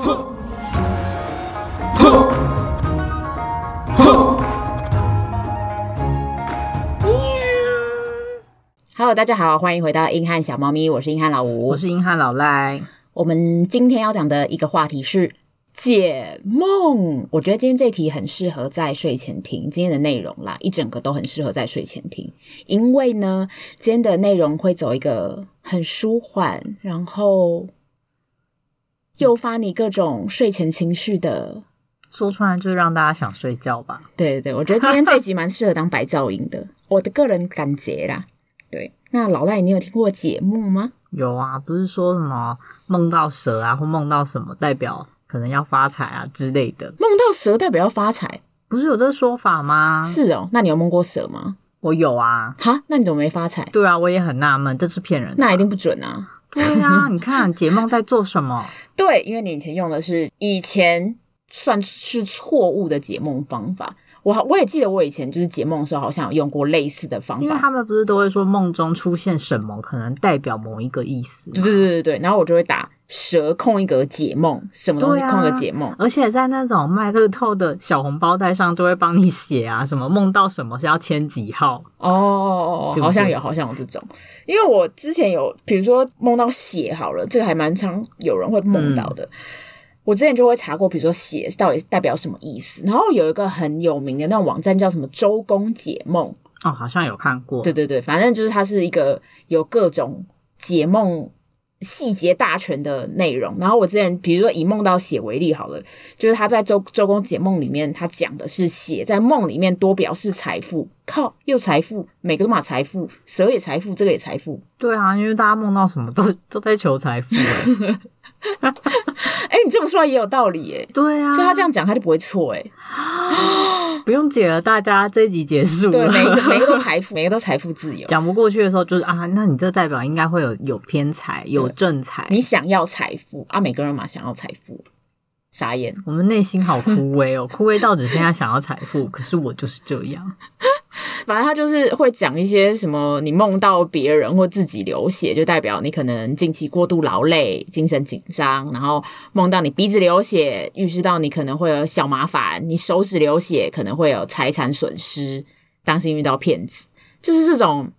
Hello，大家好，欢迎回到硬汉小猫咪，我是硬汉老吴，我是硬汉老赖。我们今天要讲的一个话题是解梦。我觉得今天这题很适合在睡前听，今天的内容啦，一整个都很适合在睡前听，因为呢，今天的内容会走一个很舒缓，然后诱发你各种睡前情绪的，说出来就让大家想睡觉吧。对对对，我觉得今天这集蛮适合当白噪音的，我的个人感觉啦。对，那老赖，你有听过节目吗？有啊，不是说什么梦到蛇啊，或梦到什么代表可能要发财啊之类的。梦到蛇代表要发财，不是有这个说法吗？是哦，那你有梦过蛇吗？我有啊。哈，那你怎么没发财？对啊，我也很纳闷，这是骗人的。那一定不准啊。对啊，你看解梦在做什么？对，因为你以前用的是以前算是错误的解梦方法。我我也记得，我以前就是解梦的时候，好像有用过类似的方法。因为他们不是都会说梦中出现什么，可能代表某一个意思。对对对对对。然后我就会打蛇空一格解梦，什么东西空一格解梦。啊。而且在那种卖乐透的小红包袋上，都会帮你写啊，什么梦到什么是要签几号。哦，好像有，好像有这种。因为我之前有，比如说梦到血好了，这个还蛮常有人会梦到的。嗯我之前就会查过，比如说血到底代表什么意思，然后有一个很有名的那种网站叫什么周公解梦哦，好像有看过。对对对，反正就是它是一个有各种解梦细节大全的内容。然后我之前比如说以梦到血为例好了，就是他在周周公解梦里面，他讲的是血在梦里面多表示财富，靠又财富，每个都嘛财富，蛇也财富，这个也财富。对啊，因为大家梦到什么都都在求财富。哎、欸，你这么说也有道理哎。对啊，所以他这样讲他就不会错哎。不用解了，大家这一集结束了。对，每一个每一个都财富，每一个都财富自由。讲不过去的时候，就是啊，那你这代表应该会有有偏财，有正财。你想要财富啊？每个人嘛想要财富。傻眼，我们内心好枯萎哦，枯萎到只剩下想要财富。可是我就是这样。反正他就是会讲一些什么，你梦到别人或自己流血，就代表你可能近期过度劳累、精神紧张；然后梦到你鼻子流血，预示到你可能会有小麻烦；你手指流血，可能会有财产损失，当心遇到骗子。就是这种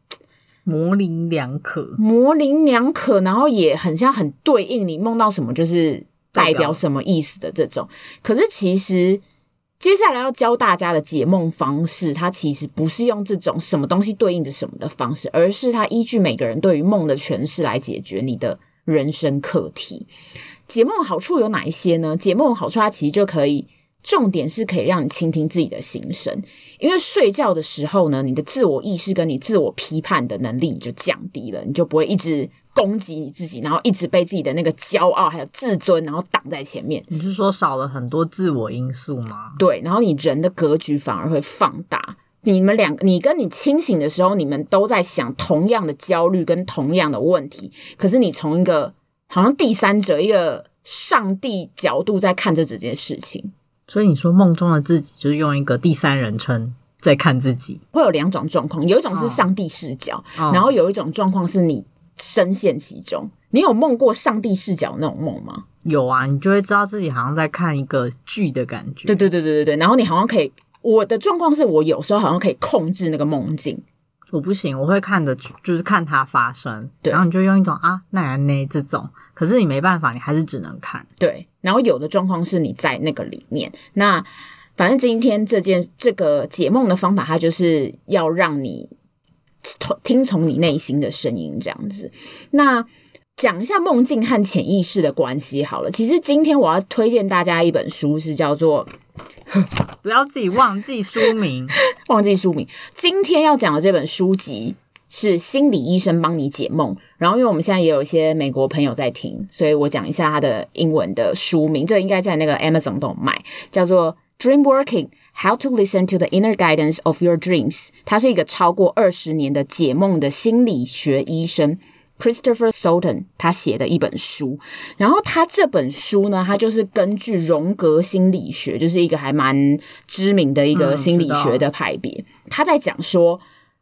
模棱两可，模棱两可，然后也很像很对应你梦到什么，就是代表什么意思的这种。可是其实。接下来要教大家的解梦方式，它其实不是用这种什么东西对应着什么的方式，而是它依据每个人对于梦的诠释来解决你的人生课题。解梦好处有哪一些呢？解梦好处它其实就可以，重点是可以让你倾听自己的心声，因为睡觉的时候呢，你的自我意识跟你自我批判的能力你就降低了，你就不会一直。攻击你自己，然后一直被自己的那个骄傲还有自尊，然后挡在前面。你是说少了很多自我因素吗？对，然后你人的格局反而会放大。你们两个，你跟你清醒的时候，你们都在想同样的焦虑跟同样的问题，可是你从一个好像第三者、一个上帝角度在看着这件事情。所以你说梦中的自己就是用一个第三人称在看自己，会有两种状况，有一种是上帝视角，哦、然后有一种状况是你。深陷其中，你有梦过上帝视角那种梦吗？有啊，你就会知道自己好像在看一个剧的感觉。对对对对对对，然后你好像可以，我的状况是我有时候好像可以控制那个梦境，我不行，我会看着就是看它发生，对，然后你就用一种啊那样那这种，可是你没办法，你还是只能看。对，然后有的状况是你在那个里面，那反正今天这件这个解梦的方法，它就是要让你。听从你内心的声音，这样子。那讲一下梦境和潜意识的关系好了。其实今天我要推荐大家一本书，是叫做……不要自己忘记书名，忘记书名。今天要讲的这本书籍是《心理医生帮你解梦》。然后，因为我们现在也有一些美国朋友在听，所以我讲一下它的英文的书名。这应该在那个 Amazon 都有卖，叫做。Dream Working: How to Listen to the Inner Guidance of Your Dreams。他是一个超过二十年的解梦的心理学医生，Christopher Sultan，他写的一本书。然后他这本书呢，他就是根据荣格心理学，就是一个还蛮知名的一个心理学的派别。他在讲说，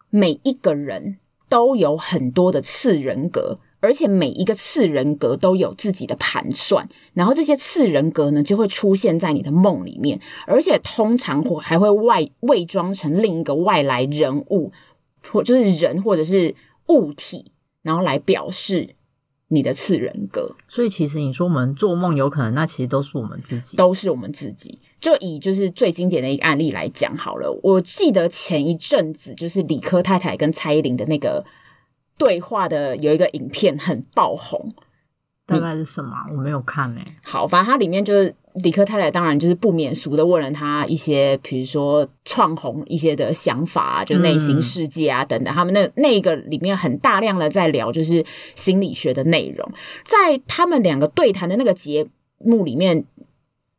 每一个人都有很多的次人格，而且每一个次人格都有自己的盘算，然后这些次人格呢就会出现在你的梦里面，而且通常会还会外伪装成另一个外来人物，或就是人或者是物体，然后来表示你的次人格。所以其实你说我们做梦有可能，那其实都是我们自己，都是我们自己。就以就是最经典的一个案例来讲好了，我记得前一阵子就是理科太太跟蔡依林的那个。对话的有一个影片很爆红，大概是什么？我没有看诶、欸。好，反正它里面就是李克太太，当然就是不免俗的问了他一些，比如说创红一些的想法啊，就内心世界啊等等。他们那那个里面很大量的在聊就是心理学的内容，在他们两个对谈的那个节目里面。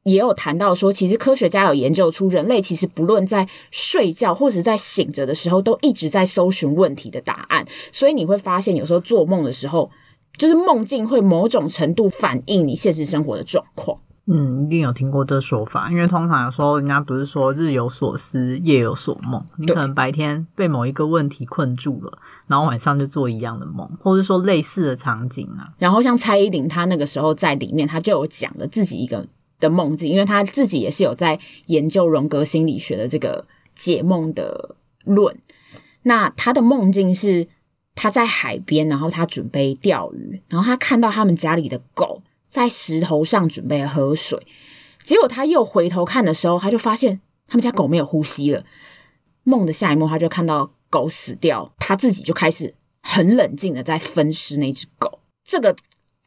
也有谈到说，其实科学家有研究出，人类其实不论在睡觉或者在醒着的时候，都一直在搜寻问题的答案。所以你会发现，有时候做梦的时候，就是梦境会某种程度反映你现实生活的状况。嗯，一定有听过这说法，因为通常有时候人家不是说日有所思，夜有所梦。你可能白天被某一个问题困住了，然后晚上就做一样的梦，或者说类似的场景啊。然后像蔡依林，她那个时候在里面，她就有讲了自己一个。的梦境，因为他自己也是有在研究荣格心理学的这个解梦的论。那他的梦境是他在海边，然后他准备钓鱼，然后他看到他们家里的狗在石头上准备喝水，结果他又回头看的时候，他就发现他们家狗没有呼吸了。梦的下一幕，他就看到狗死掉，他自己就开始很冷静的在分尸那只狗。这个。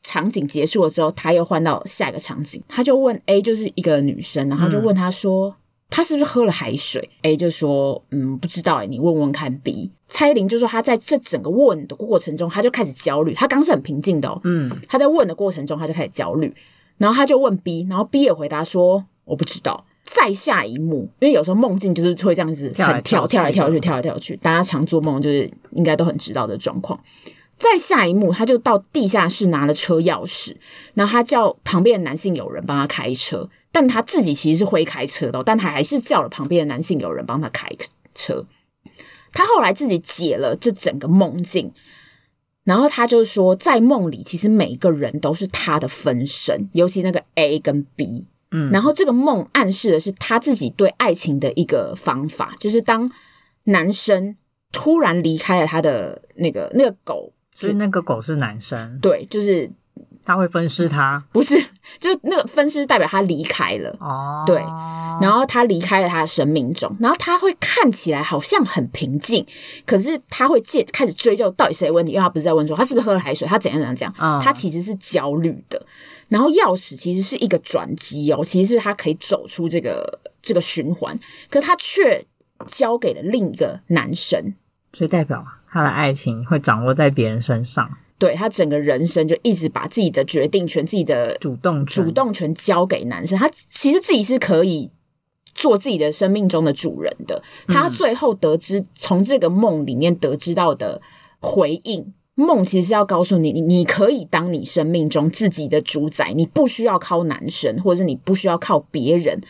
场景结束了之后，他又换到下一个场景，他就问 A，就是一个女生，然后就问他说：“她、嗯、是不是喝了海水？”A 就说：“嗯，不知道诶，你问问看 B。”蔡依林就说：“她在这整个问的过程中，她就开始焦虑。她刚是很平静的哦，嗯，她在问的过程中，她就开始焦虑。然后她就问 B，然后 B 也回答说：‘我不知道。’再下一幕，因为有时候梦境就是会这样子很跳跳来跳去，跳来跳去，大家常做梦就是应该都很知道的状况。”再下一幕，他就到地下室拿了车钥匙，然后他叫旁边的男性友人帮他开车，但他自己其实是会开车的，但他还是叫了旁边的男性友人帮他开车。他后来自己解了这整个梦境，然后他就说，在梦里其实每个人都是他的分身，尤其那个 A 跟 B，嗯，然后这个梦暗示的是他自己对爱情的一个方法，就是当男生突然离开了他的那个那个狗。所以那个狗是男生，对，就是他会分尸他，不是，就是那个分尸代表他离开了，哦，对，然后他离开了他的生命中，然后他会看起来好像很平静，可是他会借开始追究到底谁的问题，因为他不是在问说他是不是喝了海水，他怎样怎样怎样，嗯，他其实是焦虑的，然后钥匙其实是一个转机哦，其实是他可以走出这个这个循环，可是他却交给了另一个男生，所以代表啊。他的爱情会掌握在别人身上，对，他整个人生就一直把自己的决定权、自己的主动主动权交给男生。他其实自己是可以做自己的生命中的主人的。他最后得知从这个梦里面得知到的回应，梦其实是要告诉你，你可以当你生命中自己的主宰，你不需要靠男生，或者是你不需要靠别人。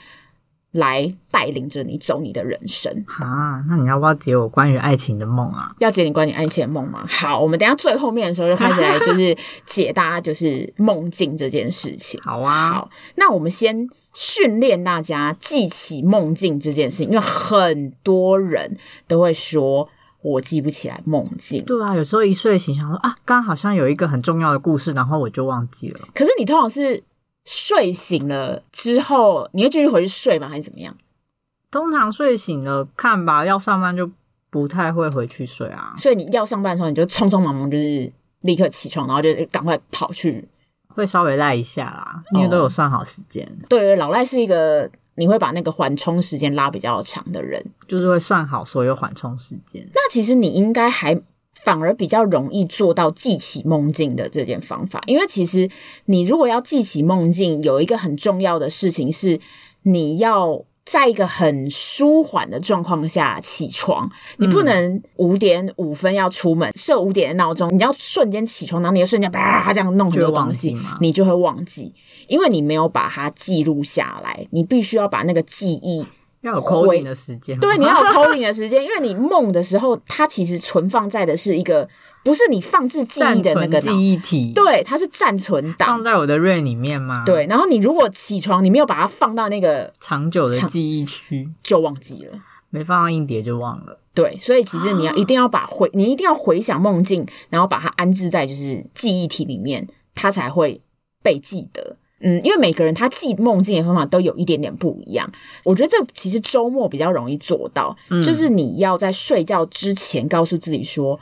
来带领着你走你的人生啊！那你要不要解我关于爱情的梦啊？要解你关于爱情的梦吗？好，我们等一下最后面的时候就开始来，就是解答就是梦境这件事情。好啊，好，那我们先训练大家记起梦境这件事情，因为很多人都会说我记不起来梦境。对啊，有时候一睡醒想说啊，刚刚好像有一个很重要的故事，然后我就忘记了。可是你通常是。睡醒了之后，你会继续回去睡吗？还是怎么样？通常睡醒了看吧，要上班就不太会回去睡啊。所以你要上班的时候，你就匆匆忙忙，就是立刻起床，然后就赶快跑去，会稍微赖一下啦，因为都有算好时间。哦。对，老赖是一个你会把那个缓冲时间拉比较长的人，就是会算好所有缓冲时间。那其实你应该还。反而比较容易做到记起梦境的这件方法，因为其实你如果要记起梦境，有一个很重要的事情是，你要在一个很舒缓的状况下起床。你不能五点五分要出门，设五点的闹钟，你要瞬间起床，然后你就瞬间啪这样弄很多东西，你就会忘记，因为你没有把它记录下来。你必须要把那个记忆要有 coding 的时间，对，你要有 coding 的时间，因为你梦的时候，它其实存放在的是一个不是你放置记忆的那个记忆体，对，它是暂存档，放在我的 RAM 里面吗？对，然后你如果起床，你没有把它放到那个长久的记忆区，就忘记了，没放到硬碟就忘了。对，所以其实你要一定要把回，你一定要回想梦境，然后把它安置在就是记忆体里面，它才会被记得。嗯，因为每个人他记梦境的方法都有一点点不一样。我觉得这其实周末比较容易做到，嗯、就是你要在睡觉之前告诉自己说：“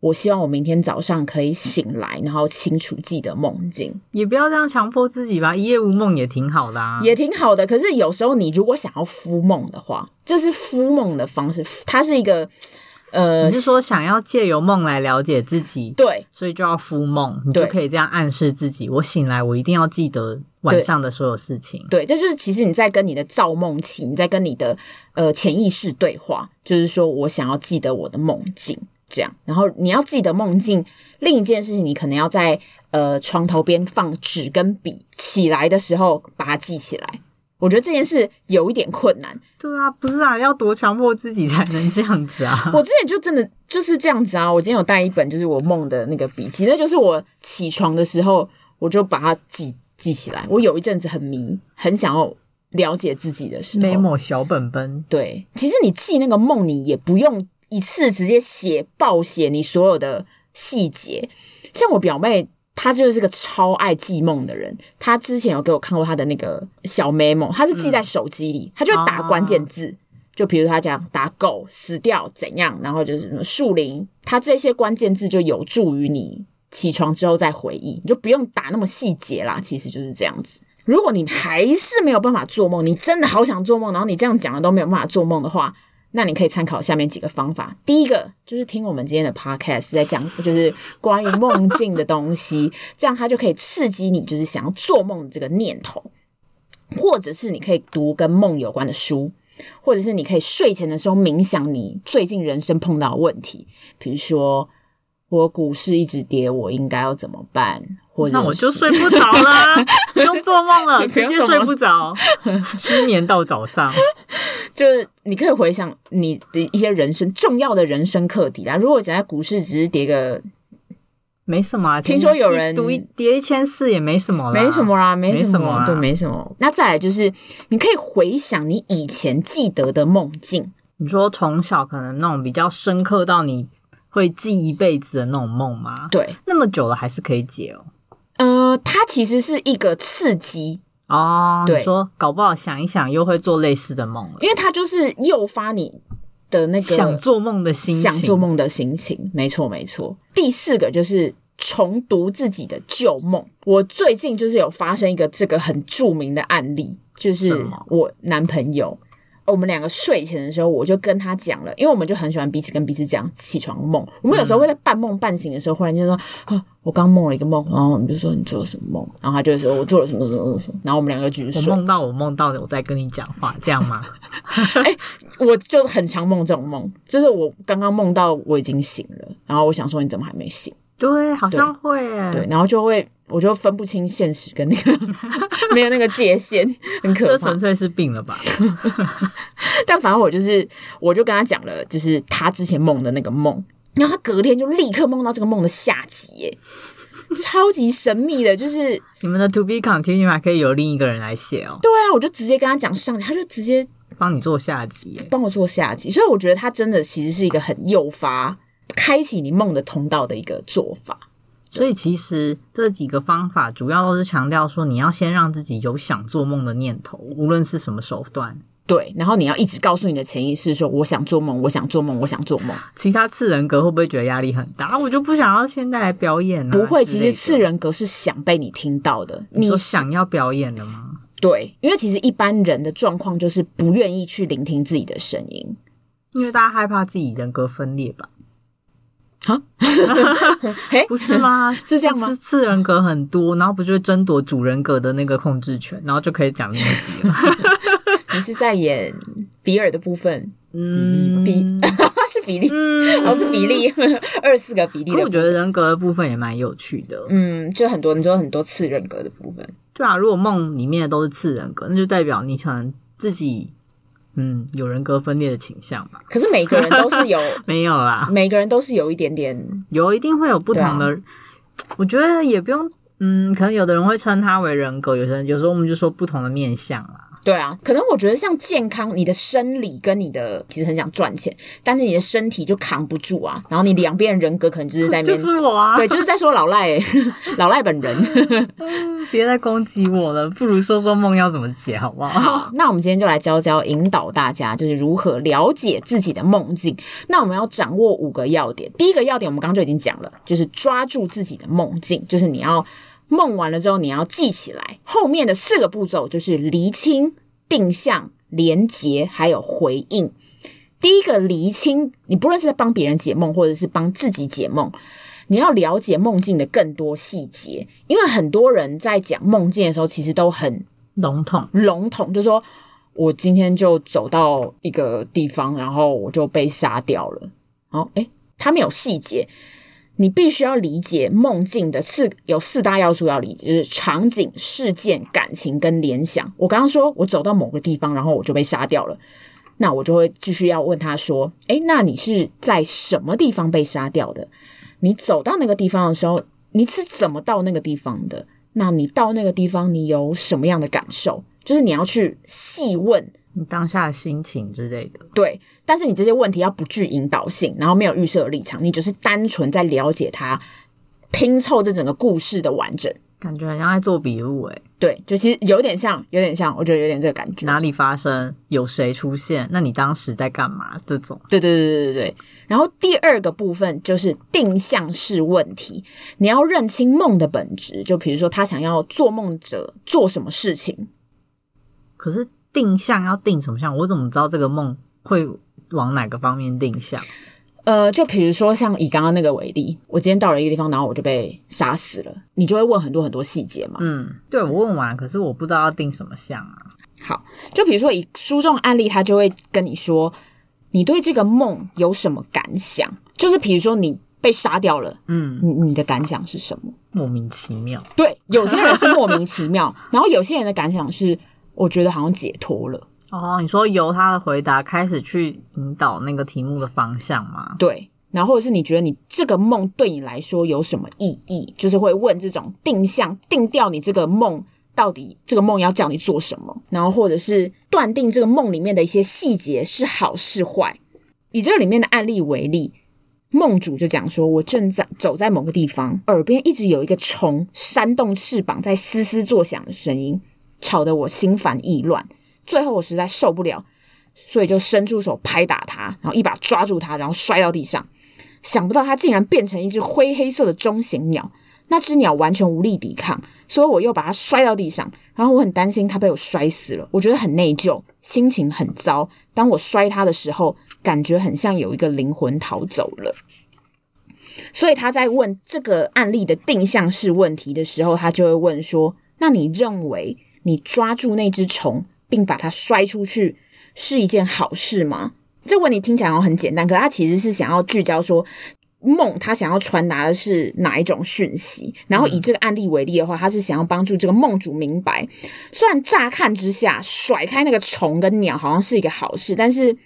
我希望我明天早上可以醒来，然后清楚记得梦境。”也不要这样强迫自己吧，一夜无梦也挺好的啊，也挺好的。可是有时候你如果想要敷梦的话，这是敷梦的方式，它是一个。呃，你是说想要借由梦来了解自己，对，所以就要敷梦，你就可以这样暗示自己：我醒来，我一定要记得晚上的所有事情。对，这就是其实你在跟你的造梦期，你在跟你的呃潜意识对话，就是说我想要记得我的梦境，这样。然后你要记得梦境，另一件事情，你可能要在呃床头边放纸跟笔，起来的时候把它记起来。我觉得这件事有一点困难。对啊，不是啊，要多强迫自己才能这样子啊！我之前就真的就是这样子啊。我今天有带一本，就是我梦的那个笔记，那就是我起床的时候，我就把它记记起来。我有一阵子很迷，很想要了解自己的时候，memo 小本本。对，其实你记那个梦，你也不用一次直接写报写你所有的细节。像我表妹。他就是个超爱记梦的人。他之前有给我看过他的那个小 memo，他是记在手机里，他就打关键字，就比如他讲打狗死掉怎样，然后就是什么树林，他这些关键字就有助于你起床之后再回忆，你就不用打那么细节啦。其实就是这样子。如果你还是没有办法做梦，你真的好想做梦，然后你这样讲的都没有办法做梦的话。那你可以参考下面几个方法。第一个就是听我们今天的 podcast 在讲，就是关于梦境的东西，这样它就可以刺激你，就是想要做梦的这个念头。或者是你可以读跟梦有关的书，或者是你可以睡前的时候冥想你最近人生碰到的问题，比如说我股市一直跌，我应该要怎么办？或者那我就睡不着啦，不用做梦了，直接睡不着，失眠到早上。就是你可以回想你的一些人生重要的人生课题啦。如果讲在股市只是跌个没什么啊，听说有人跌一千四也没什么啦，没什么啦，没什么，对，没什么。那再来就是你可以回想你以前记得的梦境。你说从小可能那种比较深刻到你会记一辈子的那种梦吗？对，那么久了还是可以解哦。呃，它其实是一个刺激。哦，对，说搞不好想一想又会做类似的梦了，因为它就是诱发你的那个想做梦的心情，想做梦的心情，没错没错。第四个就是重读自己的旧梦。我最近就是有发生一个这个很著名的案例，就是我男朋友。我们两个睡前的时候，我就跟他讲了，因为我们就很喜欢彼此跟彼此讲起床梦。我们有时候会在半梦半醒的时候，忽然间说：“啊，我刚梦了一个梦。”然后我们就说：“你做了什么梦？”然后他就说：“我做了什么什么什么。”然后我们两个继续睡。我梦到我梦到我在跟你讲话，这样吗？哎、欸，我就很常梦这种梦，就是我刚刚梦到我已经醒了，然后我想说：“你怎么还没醒？”对，好像会对，对，然后就会。我就分不清现实跟那个 没有那个界限，很可怕。这纯粹是病了吧？但反正我就是，我就跟他讲了，就是他之前梦的那个梦，然后他隔天就立刻梦到这个梦的下集，耶，超级神秘的。就是你们的 To Be Continue 还可以由另一个人来写哦。对啊，我就直接跟他讲上集，他就直接帮你做下集，帮我做下集。所以我觉得他真的其实是一个很诱发、开启你梦的通道的一个做法。所以其实这几个方法主要都是强调说，你要先让自己有想做梦的念头，无论是什么手段。对，然后你要一直告诉你的潜意识说：“我想做梦，我想做梦，我想做梦。”其他次人格会不会觉得压力很大？我就不想要现在来表演呢？不会，其实次人格是想被你听到的。你想要表演的吗？对，因为其实一般人的状况就是不愿意去聆听自己的声音，因为大家害怕自己人格分裂吧。哈，哎，不是吗？是这样吗？次人格很多，然后不就会争夺主人格的那个控制权，然后就可以讲那些了。你是在演比尔的部分？嗯，比是比利，然后、嗯哦、是比利，二四个比利。我觉得人格的部分也蛮有趣的。嗯，就很多，你说很多次人格的部分。对啊，如果梦里面的都是次人格，那就代表你可能自己嗯，有人格分裂的倾向吧？可是每个人都是有 没有啦？每个人都是有一点点，有一定会有不同的。啊、我觉得也不用，嗯，可能有的人会称他为人格，有些人有时候我们就说不同的面相啦。对啊，可能我觉得像健康，你的生理跟你的其实很想赚钱，但是你的身体就扛不住啊。然后你两边人格可能就是在那边，就是我啊，对，就是在说老赖、欸，老赖本人。别再攻击我了，不如说说梦要怎么解，好不好？好，那我们今天就来教教引导大家，就是如何了解自己的梦境。那我们要掌握五个要点。第一个要点我们刚刚就已经讲了，就是抓住自己的梦境，就是你要。梦完了之后，你要记起来。后面的四个步骤就是厘清、定向、连结，还有回应。第一个厘清，你不论是在帮别人解梦，或者是帮自己解梦，你要了解梦境的更多细节。因为很多人在讲梦境的时候，其实都很笼统。笼统，就是说我今天就走到一个地方，然后我就被杀掉了。哦，诶，他没有细节。你必须要理解梦境的四有四大要素要理解，就是场景、事件、感情跟联想。我刚刚说我走到某个地方，然后我就被杀掉了，那我就会继续要问他说：“诶，那你是在什么地方被杀掉的？你走到那个地方的时候，你是怎么到那个地方的？那你到那个地方，你有什么样的感受？就是你要去细问。”你当下的心情之类的，对，但是你这些问题要不具引导性，然后没有预设立场，你只是单纯在了解它，拼凑这整个故事的完整，感觉很像在做笔录诶。对，就其实有点像，有点像，我觉得有点这个感觉。哪里发生？有谁出现？那你当时在干嘛？这种。对对对对对对。然后第二个部分就是定向式问题，你要认清梦的本质，就比如说他想要做梦者做什么事情，可是。定向要定什么向？我怎么知道这个梦会往哪个方面定向？呃，就比如说像以刚刚那个为例，我今天到了一个地方，然后我就被杀死了，你就会问很多很多细节嘛。嗯，对，我问完，可是我不知道要定什么向啊。好，就比如说以书中案例，他就会跟你说，你对这个梦有什么感想？就是比如说你被杀掉了，嗯，你你的感想是什么？莫名其妙。对，有些人是莫名其妙，然后有些人的感想是。我觉得好像解脱了哦。你说由他的回答开始去引导那个题目的方向吗？对，然后或者是你觉得你这个梦对你来说有什么意义？就是会问这种定向定调，你这个梦到底这个梦要叫你做什么？然后或者是断定这个梦里面的一些细节是好是坏。以这个里面的案例为例，梦主就讲说：“我正在走在某个地方，耳边一直有一个虫扇动翅膀在嘶嘶作响的声音。”吵得我心烦意乱，最后我实在受不了，所以就伸出手拍打他，然后一把抓住他，然后摔到地上。想不到他竟然变成一只灰黑色的中型鸟，那只鸟完全无力抵抗，所以我又把它摔到地上。然后我很担心它被我摔死了，我觉得很内疚，心情很糟。当我摔它的时候，感觉很像有一个灵魂逃走了。所以他在问这个案例的定向式问题的时候，他就会问说：“那你认为？”你抓住那只虫，并把它摔出去，是一件好事吗？这问题听起来好像很简单，可他其实是想要聚焦说梦，他想要传达的是哪一种讯息。然后以这个案例为例的话，他是想要帮助这个梦主明白，虽然乍看之下甩开那个虫跟鸟好像是一个好事，但是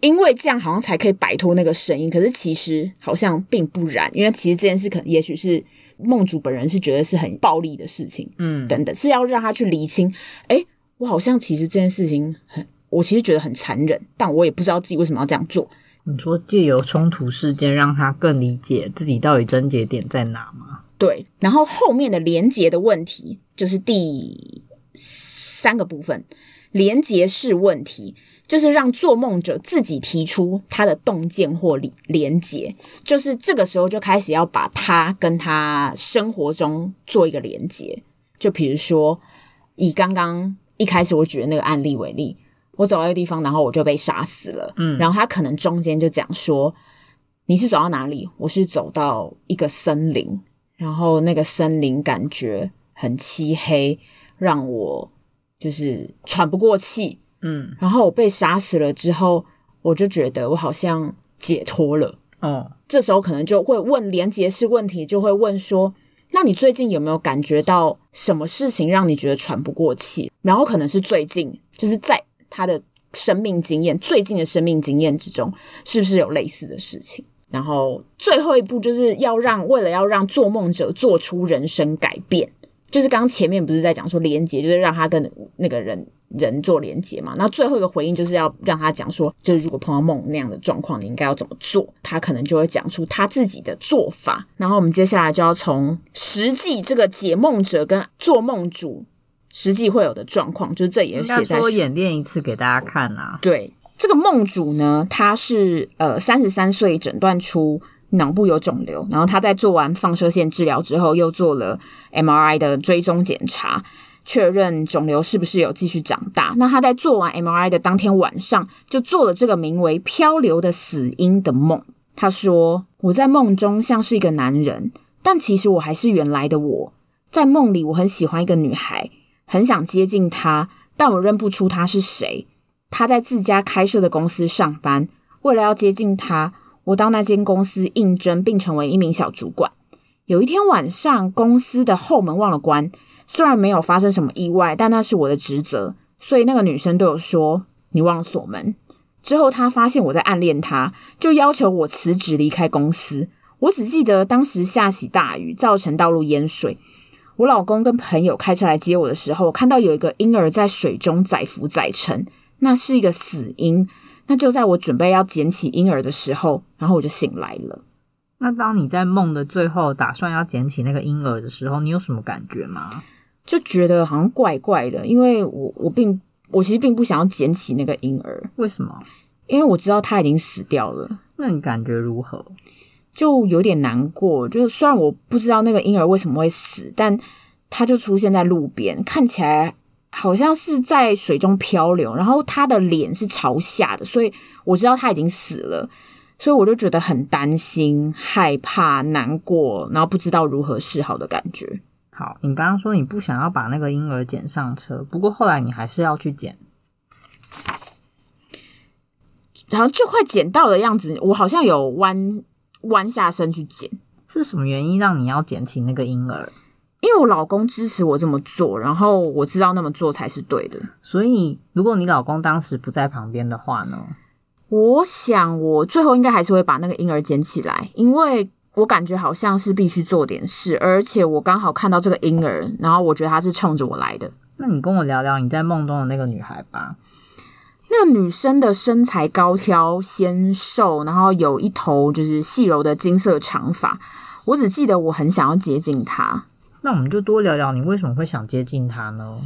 因为这样好像才可以摆脱那个声音，可是其实好像并不然，因为其实这件事可能也许是。梦主本人是觉得是很暴力的事情，嗯，等等，是要让他去厘清。诶，我好像其实这件事情很，我其实觉得很残忍，但我也不知道自己为什么要这样做。你说借由冲突事件让他更理解自己到底症结点在哪吗？对，然后后面的连结的问题就是第三个部分，连结式问题。就是让做梦者自己提出他的洞见或连连结，就是这个时候就开始要把他跟他生活中做一个连结。就比如说，以刚刚一开始我举的那个案例为例，我走到一个地方，然后我就被杀死了。嗯，然后他可能中间就讲说：“你是走到哪里？”我是走到一个森林，然后那个森林感觉很漆黑，让我就是喘不过气。嗯，然后我被杀死了之后，我就觉得我好像解脱了。哦，这时候可能就会问连结式问题，就会问说：那你最近有没有感觉到什么事情让你觉得喘不过气？然后可能是最近，就是在他的生命经验，最近的生命经验之中，是不是有类似的事情？然后最后一步就是要让，为了要让做梦者做出人生改变，就是刚刚前面不是在讲说连接，就是让他跟那个人人做连接嘛。那最后一个回应就是要让他讲说，就是如果碰到梦那样的状况，你应该要怎么做？他可能就会讲出他自己的做法。然后我们接下来就要从实际这个解梦者跟做梦主实际会有的状况，就是这也写在说演练一次给大家看啊。对。这个梦主呢，他是呃三十三岁，诊断出脑部有肿瘤，然后他在做完放射线治疗之后，又做了 MRI 的追踪检查，确认肿瘤是不是有继续长大。那他在做完 MRI 的当天晚上，就做了这个名为“漂流的死因”的梦。他说：“我在梦中像是一个男人，但其实我还是原来的我。在梦里，我很喜欢一个女孩，很想接近她，但我认不出她是谁。”他在自家开设的公司上班，为了要接近她，我到那间公司应征，并成为一名小主管。有一天晚上，公司的后门忘了关，虽然没有发生什么意外，但那是我的职责，所以那个女生对我说：“你忘了锁门。”之后，她发现我在暗恋她，就要求我辞职离开公司。我只记得当时下起大雨，造成道路淹水。我老公跟朋友开车来接我的时候，看到有一个婴儿在水中载浮载沉。那是一个死婴，那就在我准备要捡起婴儿的时候，然后我就醒来了。那当你在梦的最后打算要捡起那个婴儿的时候，你有什么感觉吗？就觉得好像怪怪的，因为我我并我其实并不想要捡起那个婴儿。为什么？因为我知道他已经死掉了。那你感觉如何？就有点难过。就虽然我不知道那个婴儿为什么会死，但他就出现在路边，看起来。好像是在水中漂流，然后他的脸是朝下的，所以我知道他已经死了，所以我就觉得很担心、害怕、难过，然后不知道如何是好的感觉。好，你刚刚说你不想要把那个婴儿捡上车，不过后来你还是要去捡，然后就快捡到的样子，我好像有弯弯下身去捡，是什么原因让你要捡起那个婴儿？因为我老公支持我这么做，然后我知道那么做才是对的。所以，如果你老公当时不在旁边的话呢？我想我最后应该还是会把那个婴儿捡起来，因为我感觉好像是必须做点事，而且我刚好看到这个婴儿，然后我觉得他是冲着我来的。那你跟我聊聊你在梦中的那个女孩吧。那个女生的身材高挑纤瘦，然后有一头就是细柔的金色长发。我只记得我很想要接近她。那我们就多聊聊，你为什么会想接近她呢？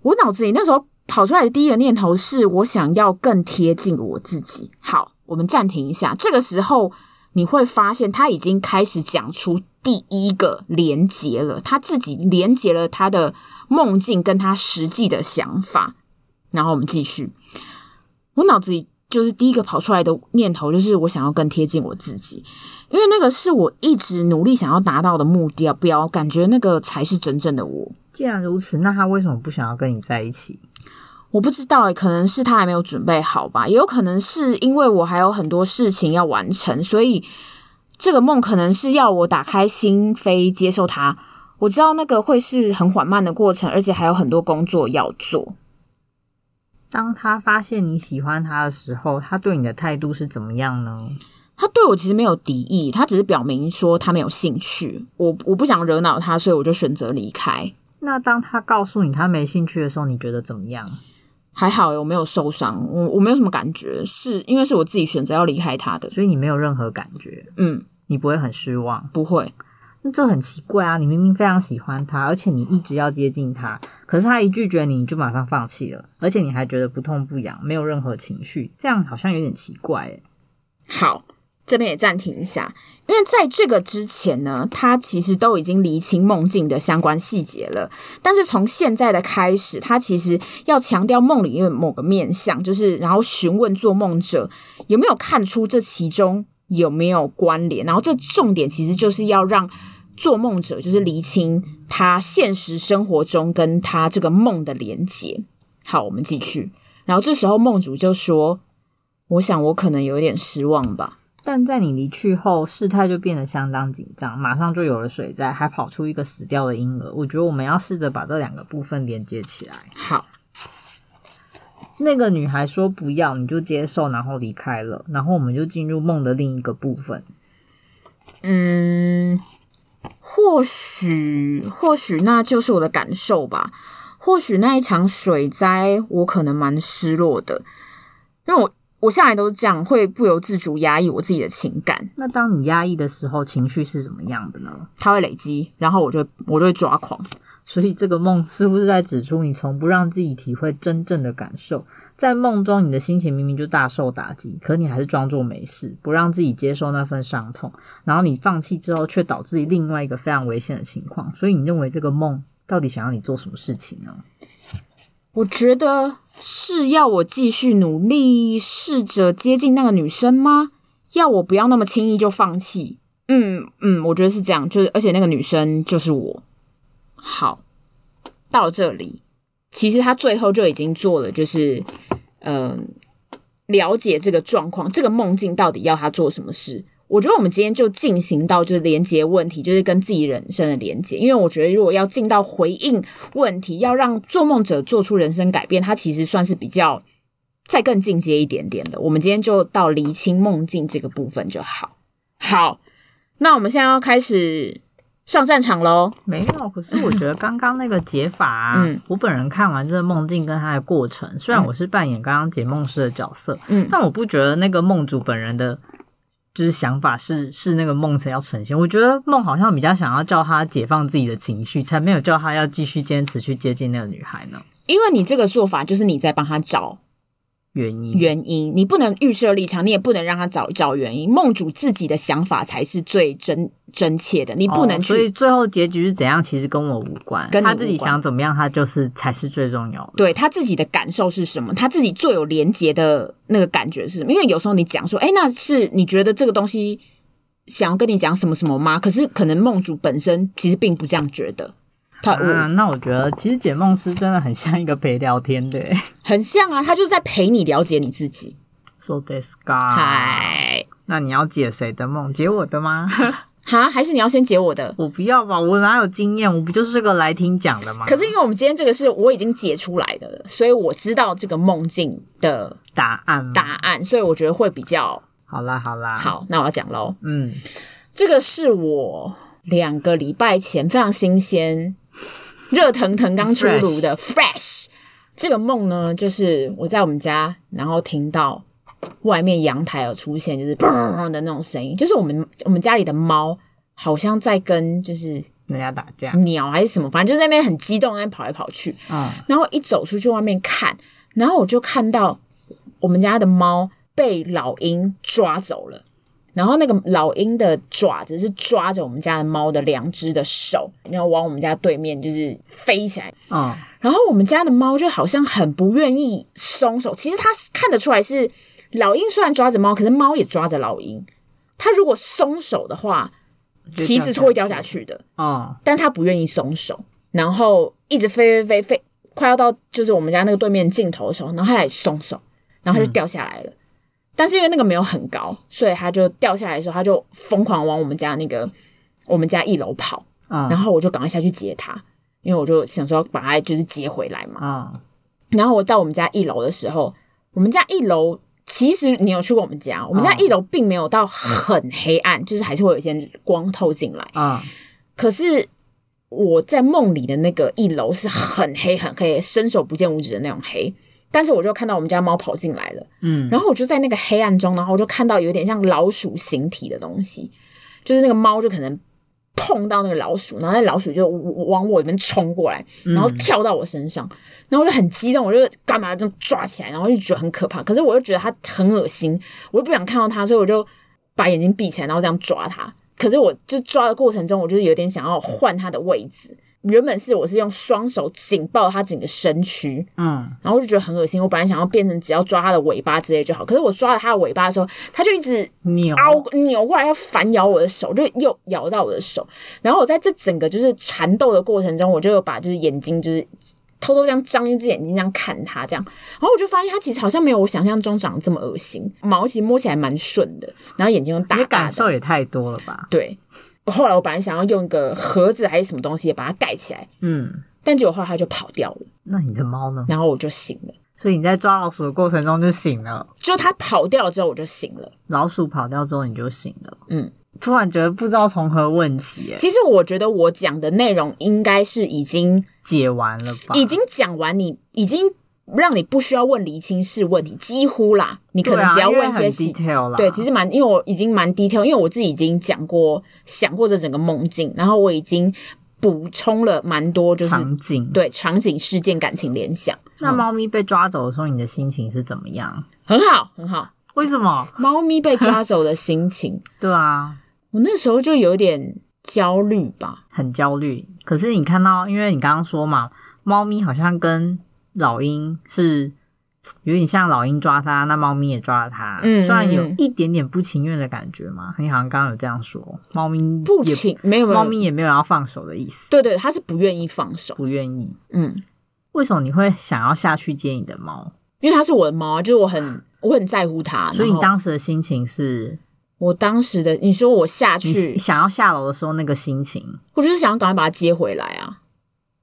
我脑子里那时候跑出来的第一个念头是我想要更贴近我自己。好，我们暂停一下。这个时候你会发现他已经开始讲出第一个连接了，他自己连接了他的梦境跟他实际的想法。然后我们继续，我脑子里。就是第一个跑出来的念头，就是我想要更贴近我自己，因为那个是我一直努力想要达到的目标，感觉那个才是真正的我。既然如此，那他为什么不想要跟你在一起？我不知道欸，可能是他还没有准备好吧，也有可能是因为我还有很多事情要完成，所以这个梦可能是要我打开心扉接受他。我知道那个会是很缓慢的过程，而且还有很多工作要做。当他发现你喜欢他的时候，他对你的态度是怎么样呢？他对我其实没有敌意，他只是表明说他没有兴趣。我我不想惹恼他，所以我就选择离开。那当他告诉你他没兴趣的时候，你觉得怎么样？还好，我没有受伤，我我没有什么感觉，是因为是我自己选择要离开他的，所以你没有任何感觉。嗯，你不会很失望？不会。那这很奇怪啊！你明明非常喜欢他，而且你一直要接近他，可是他一拒绝你，你就马上放弃了，而且你还觉得不痛不痒，没有任何情绪，这样好像有点奇怪诶。好，这边也暂停一下，因为在这个之前呢，他其实都已经厘清梦境的相关细节了，但是从现在的开始，他其实要强调梦里面某个面向，就是然后询问做梦者有没有看出这其中。有没有关联？然后这重点其实就是要让做梦者就是厘清他现实生活中跟他这个梦的连结。好，我们继续。然后这时候梦主就说：“我想我可能有点失望吧。”但在你离去后，事态就变得相当紧张，马上就有了水灾，还跑出一个死掉的婴儿。我觉得我们要试着把这两个部分连接起来。好。那个女孩说不要，你就接受，然后离开了，然后我们就进入梦的另一个部分。嗯，或许或许那就是我的感受吧。或许那一场水灾，我可能蛮失落的，因为我我向来都是这样，会不由自主压抑我自己的情感。那当你压抑的时候，情绪是怎么样的呢？它会累积，然后我就我就会抓狂。所以这个梦似乎是在指出你从不让自己体会真正的感受？在梦中，你的心情明明就大受打击，可你还是装作没事，不让自己接受那份伤痛。然后你放弃之后，却导致另外一个非常危险的情况。所以你认为这个梦到底想要你做什么事情呢？我觉得是要我继续努力，试着接近那个女生吗？要我不要那么轻易就放弃？嗯嗯，我觉得是这样。就是而且那个女生就是我。好，到这里，其实他最后就已经做了，就是，嗯、了解这个状况，这个梦境到底要他做什么事。我觉得我们今天就进行到就是连接问题，就是跟自己人生的连接。因为我觉得如果要进到回应问题，要让做梦者做出人生改变，它其实算是比较再更进阶一点点的。我们今天就到厘清梦境这个部分就好。好，那我们现在要开始。上战场喽！没有，可是我觉得刚刚那个解法啊，嗯，我本人看完这个梦境跟他的过程，虽然我是扮演刚刚解梦师的角色，嗯，但我不觉得那个梦主本人的，就是想法是是那个梦程要呈现。我觉得梦好像比较想要叫他解放自己的情绪，才没有叫他要继续坚持去接近那个女孩呢。因为你这个做法就是你在帮他找。原因，原因，你不能预设立场，你也不能让他找找原因。梦主自己的想法才是最真真切的，你不能去。哦，所以最后结局是怎样，其实跟我无关。跟他自己想怎么样，他就是才是最重要的。对，他自己的感受是什么？他自己最有连结的那个感觉是什么？因为有时候你讲说，哎，那是你觉得这个东西想要跟你讲什么什么吗？可是可能梦主本身其实并不这样觉得。他啊，那我觉得其实解梦师真的很像一个陪聊天的，很像啊，他就是在陪你了解你自己。So this guy，嗨，那你要解谁的梦？解我的吗？哈，还是你要先解我的？我不要吧，我哪有经验？我不就是个来听讲的吗？可是因为我们今天这个是我已经解出来的了，所以我知道这个梦境的答案，答案，所以我觉得会比较好啦，好啦，好，那我要讲喽。嗯，这个是我两个礼拜前非常新鲜。热腾腾刚出炉的 fresh，这个梦呢，就是我在我们家，然后听到外面阳台有出现，就是砰的那种声音，就是我们我们家里的猫好像在跟就是人家打架，鸟还是什么，反正就在那边很激动，在那边跑来跑去。嗯，然后一走出去外面看，然后我就看到我们家的猫被老鹰抓走了。然后那个老鹰的爪子是抓着我们家的猫的两只的手，然后往我们家对面就是飞起来。嗯，然后我们家的猫就好像很不愿意松手。其实它看得出来是老鹰虽然抓着猫，可是猫也抓着老鹰。它如果松手的话，其实是会掉下去的。嗯，但它不愿意松手，然后一直飞飞飞飞，快要到就是我们家那个对面尽头的时候，然后它才松手，然后它就掉下来了。嗯但是因为那个没有很高，所以它就掉下来的时候，它就疯狂往我们家那个我们家一楼跑，嗯，然后我就赶快下去接它，因为我就想说把它就是接回来嘛，嗯，然后我到我们家一楼的时候，我们家一楼其实你有去过我们家，我们家一楼并没有到很黑暗，就是还是会有一些光透进来，啊，可是我在梦里的那个一楼是很黑很黑，伸手不见五指的那种黑。但是我就看到我们家猫跑进来了，嗯，然后我就在那个黑暗中，然后我就看到有点像老鼠形体的东西，就是那个猫就可能碰到那个老鼠，然后那老鼠就往我这边冲过来，然后跳到我身上，嗯、然后我就很激动，我就干嘛就抓起来，然后就觉得很可怕，可是我又觉得它很恶心，我又不想看到它，所以我就把眼睛闭起来，然后这样抓它。可是我就抓的过程中，我就有点想要换它的位置。原本是我是用双手紧抱它整个身躯，嗯，然后我就觉得很恶心。我本来想要变成只要抓它的尾巴之类就好，可是我抓了它的尾巴的时候，它就一直扭凹扭过来要反咬我的手，就又咬到我的手。然后我在这整个就是缠斗的过程中，我就把就是眼睛就是偷偷这样张一只眼睛这样看它，这样，然后我就发现它其实好像没有我想象中长得这么恶心，毛其实摸起来蛮顺的，然后眼睛又大大的，感受也太多了吧？对。后来我本来想要用一个盒子还是什么东西把它盖起来，嗯，但结果后来它就跑掉了。那你的猫呢？然后我就醒了。所以你在抓老鼠的过程中就醒了，就它跑掉了之后我就醒了。老鼠跑掉之后你就醒了，嗯，突然觉得不知道从何问起。其实我觉得我讲的内容应该是已经解完了吧，已经讲完，你已经。让你不需要问厘清式问题，几乎啦，你可能只要问一些细节啦。对，其实蛮，因为我已经蛮 detail，因为我自己已经讲过、想过这整个梦境，然后我已经补充了蛮多，就是场景，对场景、事件、感情联想。那猫咪被抓走的时候，你的心情是怎么样？很好，很好。为什么？猫咪被抓走的心情？对啊，我那时候就有点焦虑吧，很焦虑。可是你看到，因为你刚刚说嘛，猫咪好像跟老鹰是有点像老鹰抓它，那猫咪也抓了它。嗯，虽然有一点点不情愿的感觉嘛。你好像刚刚有这样说，猫咪不情没有，猫咪也没有要放手的意思。对对，它是不愿意放手，不愿意。嗯，为什么你会想要下去接你的猫？因为它是我的猫，就是我很我很在乎它。所以你当时的心情是？我当时的你说我下去想要下楼的时候那个心情，我就是想要赶快把它接回来啊。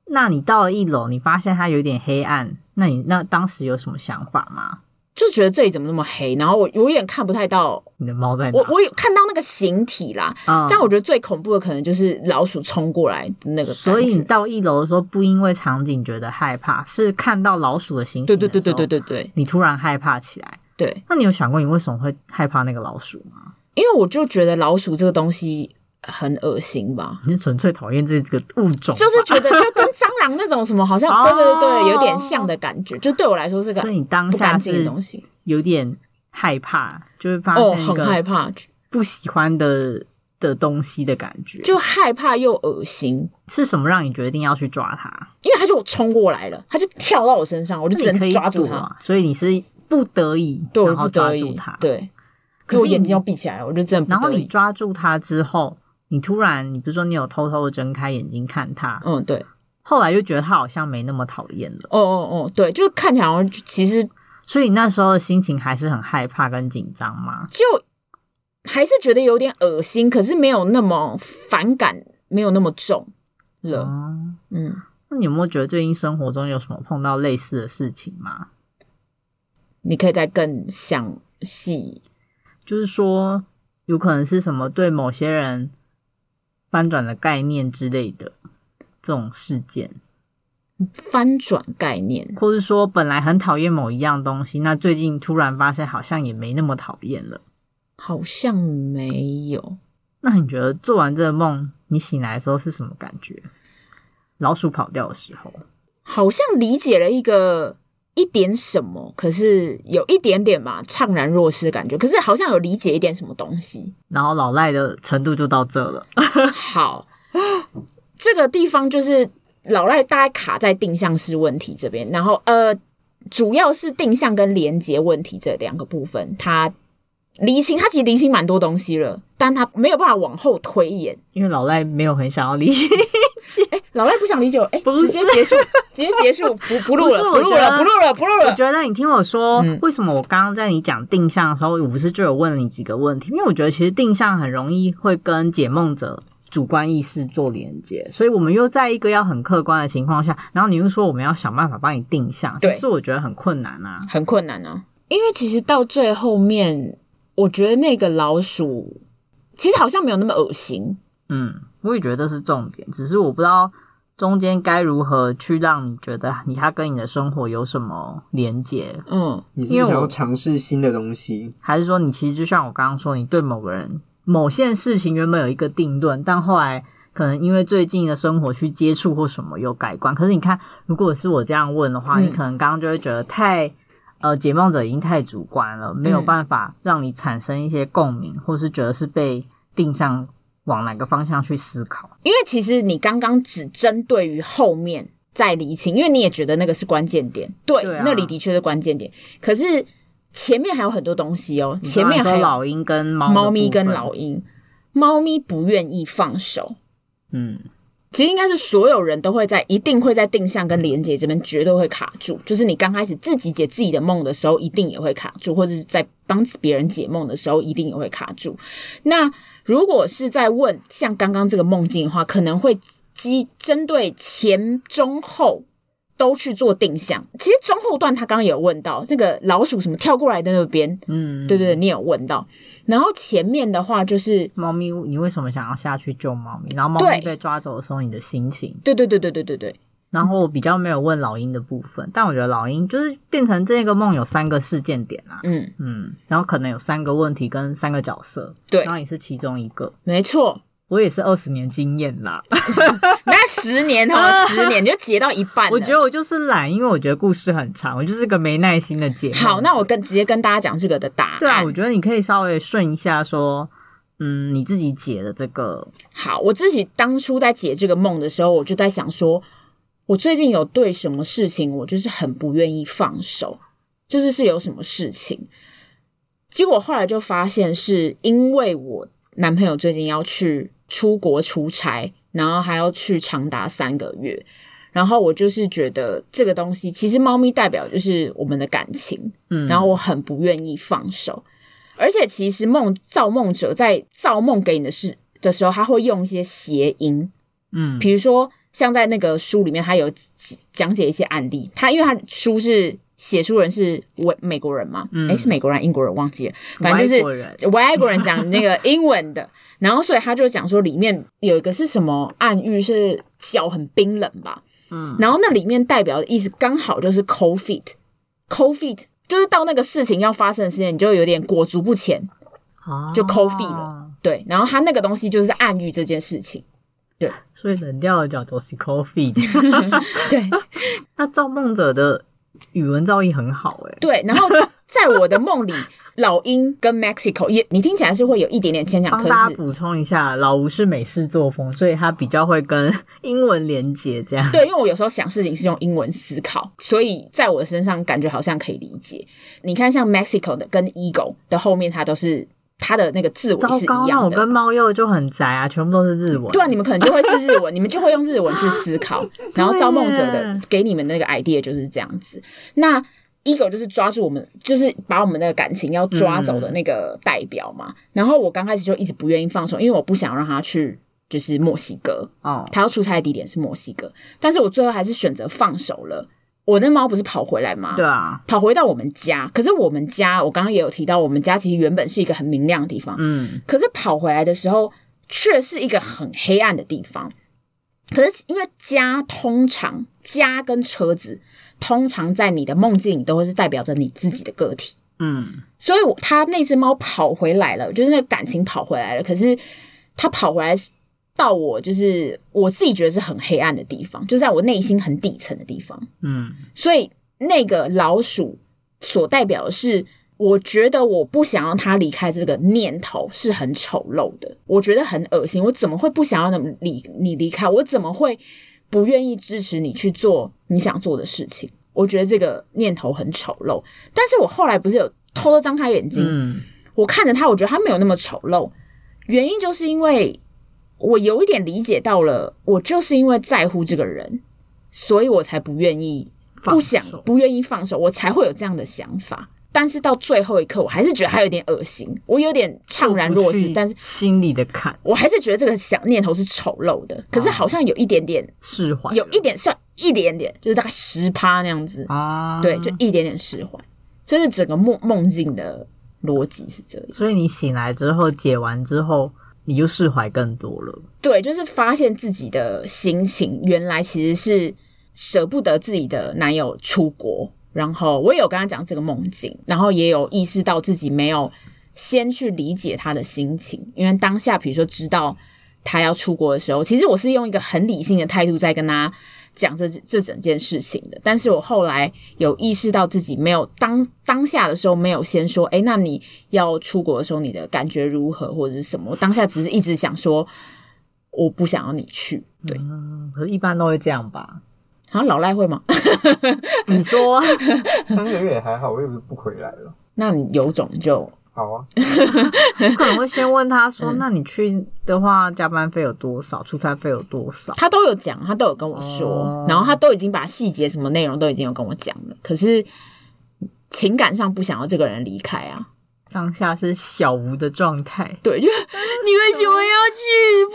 那你到了一楼，你发现它有点黑暗，那你那当时有什么想法吗？就觉得这里怎么那么黑，然后我我有点看不太到你的猫在哪。我我有看到那个形体啦，嗯，但我觉得最恐怖的可能就是老鼠冲过来的那个。所以你到一楼的时候，不因为场景觉得害怕，是看到老鼠的形体。对对对对对对对，你突然害怕起来。对，那你有想过你为什么会害怕那个老鼠吗？因为我就觉得老鼠这个东西。很恶心吧？你是纯粹讨厌这个物种，就是觉得就跟蟑螂那种什么，好像 对对对，有点像的感觉。就对我来说是个不干净的东西，有点害怕，就是发现很害怕不喜欢的的东西的感觉，就害怕又恶心。是什么让你决定要去抓它？因为它就冲过来了，它就跳到我身上，我就只能抓住它。所以你是不得已，对，我不得已，对。可是我眼睛要闭起来，我就真的。然后你抓住它之后。你突然，你不是说你有偷偷的睁开眼睛看他？嗯，对。后来就觉得他好像没那么讨厌了。哦哦哦，对，就看起来好像其实，所以那时候的心情还是很害怕跟紧张嘛。就还是觉得有点恶心，可是没有那么反感，没有那么重了。嗯，嗯，那你有没有觉得最近生活中有什么碰到类似的事情吗？你可以再更详细，就是说有可能是什么对某些人。翻转的概念之类的这种事件，翻转概念，或是说本来很讨厌某一样东西，那最近突然发现好像也没那么讨厌了，好像没有。那你觉得做完这个梦，你醒来的时候是什么感觉？老鼠跑掉的时候，好像理解了一个。一点什么，可是有一点点嘛，怅然若失的感觉。可是好像有理解一点什么东西，然后老赖的程度就到这了。好，这个地方就是老赖大概卡在定向式问题这边，然后呃，主要是定向跟连接问题这两个部分，他厘清，他其实厘清蛮多东西了，但他没有办法往后推演，因为老赖没有很想要理解。哎，老赖不想理解我，哎，直接结束，直接结束，不不录了，不录了，不录了，不录了。我觉得你听我说，嗯、为什么我刚刚在你讲定向的时候，我不是就有问了你几个问题？因为我觉得其实定向很容易会跟解梦者主观意识做连接，所以我们又在一个要很客观的情况下，然后你又说我们要想办法帮你定向，对，其实我觉得很困难啊，很困难啊。因为其实到最后面，我觉得那个老鼠其实好像没有那么恶心，嗯。我也觉得这是重点，只是我不知道中间该如何去让你觉得你他跟你的生活有什么连接。嗯，你是想要尝试新的东西，还是说你其实就像我刚刚说，你对某个人、某件事情原本有一个定论，但后来可能因为最近的生活去接触或什么有改观。可是你看，如果是我这样问的话，嗯、你可能刚刚就会觉得太呃，解梦者已经太主观了，没有办法让你产生一些共鸣，嗯、或是觉得是被定向。往哪个方向去思考？因为其实你刚刚只针对于后面在厘清，因为你也觉得那个是关键点，对，对啊、那里的确是关键点。可是前面还有很多东西哦，前面还有老鹰跟猫猫咪跟老鹰，猫咪不愿意放手。嗯，其实应该是所有人都会在，一定会在定向跟连接这边绝对会卡住。就是你刚开始自己解自己的梦的时候，一定也会卡住，或者是在帮别人解梦的时候，一定也会卡住。那如果是在问像刚刚这个梦境的话，可能会基针对前中后都去做定向。其实中后段他刚刚有问到那个老鼠什么跳过来的那边，嗯，对对，你有问到。然后前面的话就是猫咪，你为什么想要下去救猫咪？然后猫咪被抓走的时候，你的心情。对对对对对对对。然后我比较没有问老鹰的部分，但我觉得老鹰就是变成这个梦有三个事件点啊，嗯嗯，然后可能有三个问题跟三个角色，对，然后你是其中一个，没错。我也是二十年经验啦，那十年哈，十年你就截到一半。我觉得我就是懒，因为我觉得故事很长，我就是个没耐心的解。好，那我跟直接跟大家讲这个的答案。对啊，我觉得你可以稍微顺一下说，嗯，你自己解的这个。好，我自己当初在解这个梦的时候，我就在想说，我最近有对什么事情，我就是很不愿意放手，就是是有什么事情。结果后来就发现，是因为我男朋友最近要去。出国出差，然后还要去长达三个月，然后我就是觉得这个东西，其实猫咪代表就是我们的感情，嗯，然后我很不愿意放手，而且其实梦造梦者在造梦给你的事的时候，他会用一些谐音，嗯，比如说像在那个书里面，他有讲解一些案例，他因为他书是写书人是美美国人嘛，诶、嗯、是美国人英国人忘记了，反正就是外国人讲那个英文的。然后，所以他就讲说，里面有一个是什么暗喻，是脚很冰冷吧？嗯，然后那里面代表的意思刚好就是 cold feet，cold feet 就是到那个事情要发生的时间，你就有点裹足不前，就 cold feet 了。对，然后他那个东西就是暗喻这件事情。对，所以冷掉的脚都是 cold feet。对，那造梦者的语文造诣很好诶。对，然后在我的梦里。老鹰跟 Mexico 也，你听起来是会有一点点牵强。帮大家补充一下，老吴是美式作风，所以他比较会跟英文连接。这样。对，因为我有时候想事情是用英文思考，所以在我的身上感觉好像可以理解。你看，像 Mexico 的跟 Eagle 的后面，它都是它的那个字尾是一样的。我跟猫又就很宅啊，全部都是日文。对啊，你们可能就会是日文，你们就会用日文去思考，然后造梦者的给你们那个 idea 就是这样子。那。Eagle 就是抓住我们，就是把我们的感情要抓走的那个代表嘛。嗯、然后我刚开始就一直不愿意放手，因为我不想让他去，就是墨西哥。哦，他要出差的地点是墨西哥，但是我最后还是选择放手了。我的猫不是跑回来吗？对啊，跑回到我们家。可是我们家，我刚刚也有提到，我们家其实原本是一个很明亮的地方。嗯，可是跑回来的时候，却是一个很黑暗的地方。可是因为家通常家跟车子。通常在你的梦境里都会是代表着你自己的个体，嗯，所以他那只猫跑回来了，就是那个感情跑回来了。可是他跑回来到我，就是我自己觉得是很黑暗的地方，就在我内心很底层的地方，嗯。所以那个老鼠所代表的是，我觉得我不想让它离开这个念头是很丑陋的，我觉得很恶心。我怎么会不想要那么离你离开？我怎么会？不愿意支持你去做你想做的事情，我觉得这个念头很丑陋。但是我后来不是有偷偷张开眼睛，嗯，我看着他，我觉得他没有那么丑陋。原因就是因为我有一点理解到了，我就是因为在乎这个人，所以我才不愿意、不想、不愿意放手，我才会有这样的想法。但是到最后一刻，我还是觉得他有点恶心，我有点怅然若失。但是心里的坎，我还是觉得这个想念头是丑陋的。可是好像有一点点释怀，有一点像一点点，就是大概十趴那样子啊。对，就一点点释怀。所以整个梦梦境的逻辑是这样。所以你醒来之后解完之后，你就释怀更多了。对，就是发现自己的心情原来其实是舍不得自己的男友出国。然后我也有跟他讲这个梦境，然后也有意识到自己没有先去理解他的心情，因为当下比如说知道他要出国的时候，其实我是用一个很理性的态度在跟他讲这这整件事情的。但是我后来有意识到自己没有当当下的时候没有先说，诶，那你要出国的时候你的感觉如何或者是什么？我当下只是一直想说，我不想要你去。对，可是一般都会这样吧。好像老赖会吗？你说三个月也还好，我又不是不回来了。那你有种就好啊。可能会先问他说：“那你去的话，加班费有多少？出差费有多少？”他都有讲，他都有跟我说，哦、然后他都已经把细节什么内容都已经有跟我讲了。可是情感上不想要这个人离开啊，当下是小吴的状态。对，你为什么要去？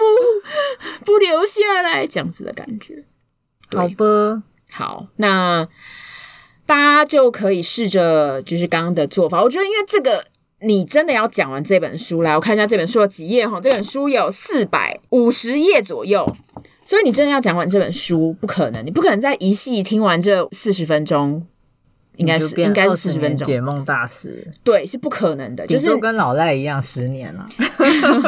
不不留下来，这样子的感觉。好吧，好，那大家就可以试着就是刚刚的做法。我觉得，因为这个你真的要讲完这本书，来，我看一下这本书有几页哈。这本书有四百五十页左右，所以你真的要讲完这本书，不可能，你不可能在一系听完这四十分钟。应该是应该是四十分钟解梦大师，对，是不可能的，就是跟老赖一样十年了。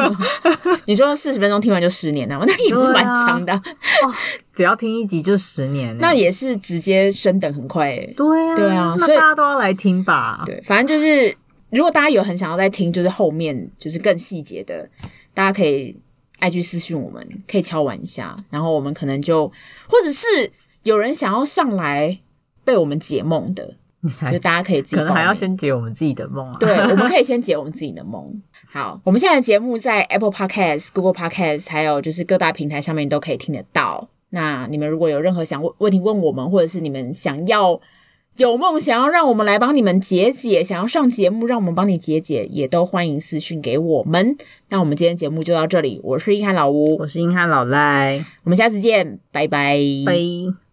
你说四十分钟听完就十年了，那也是蛮长的。啊哦，只要听一集就十年，那也是直接升等很快诶。对啊，对啊，所以大家都要来听吧。对，反正就是如果大家有很想要再听，就是后面就是更细节的，大家可以爱去私信我们，可以敲完一下，然后我们可能就或者是有人想要上来。被我们解梦的，就大家可以自己，可能还要先解我们自己的梦啊。对，我们可以先解我们自己的梦。好，我们现在的节目在 Apple Podcast、Google Podcast，还有就是各大平台上面都可以听得到。那你们如果有任何想问问题问我们，或者是你们想要有梦想要让我们来帮你们解解，想要上节目让我们帮你解解，也都欢迎私讯给我们。那我们今天节目就到这里，我是英汉老吴，我是英汉老赖，我们下次见，拜拜，拜。